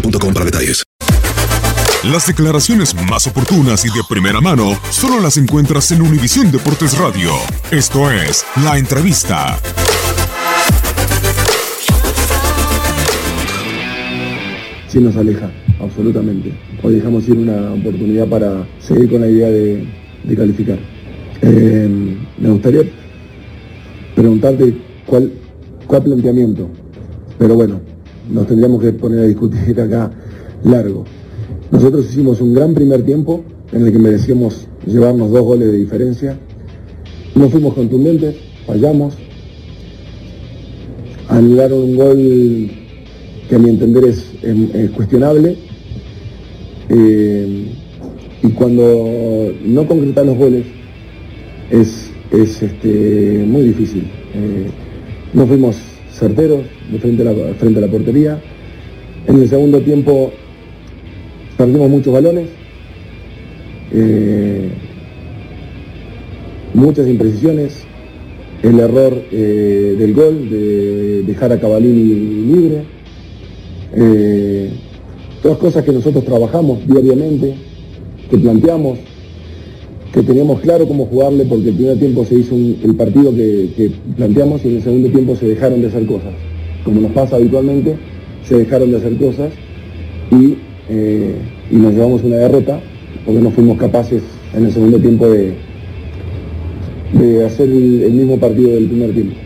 boostmobile.com para detalles. Las declaraciones más oportunas y de primera mano solo las encuentras en Univisión Deportes Radio. Esto es La Entrevista. sí nos aleja, absolutamente. Hoy dejamos ir una oportunidad para seguir con la idea de, de calificar. Eh, me gustaría preguntarte cuál, cuál planteamiento, pero bueno, nos tendríamos que poner a discutir acá largo. Nosotros hicimos un gran primer tiempo en el que merecíamos llevarnos dos goles de diferencia. No fuimos contundentes, fallamos. Anularon un gol que a mi entender es, es- es cuestionable. Eh, y cuando no concretan los goles es, es, este, muy difícil. Eh, no fuimos certeros de frente a, la, frente a la portería. En el segundo tiempo perdimos muchos balones. Eh, muchas imprecisiones. El error eh, del gol, de dejar a Cavalini libre. Eh, todas cosas que nosotros trabajamos diariamente, que planteamos, que teníamos claro cómo jugarle porque el primer tiempo se hizo el partido que, planteamos y en el segundo tiempo se dejaron de hacer cosas. Como nos pasa habitualmente, se dejaron de hacer cosas y, eh, y nos llevamos una derrota porque no fuimos capaces en el segundo tiempo de, de hacer el mismo partido del primer tiempo.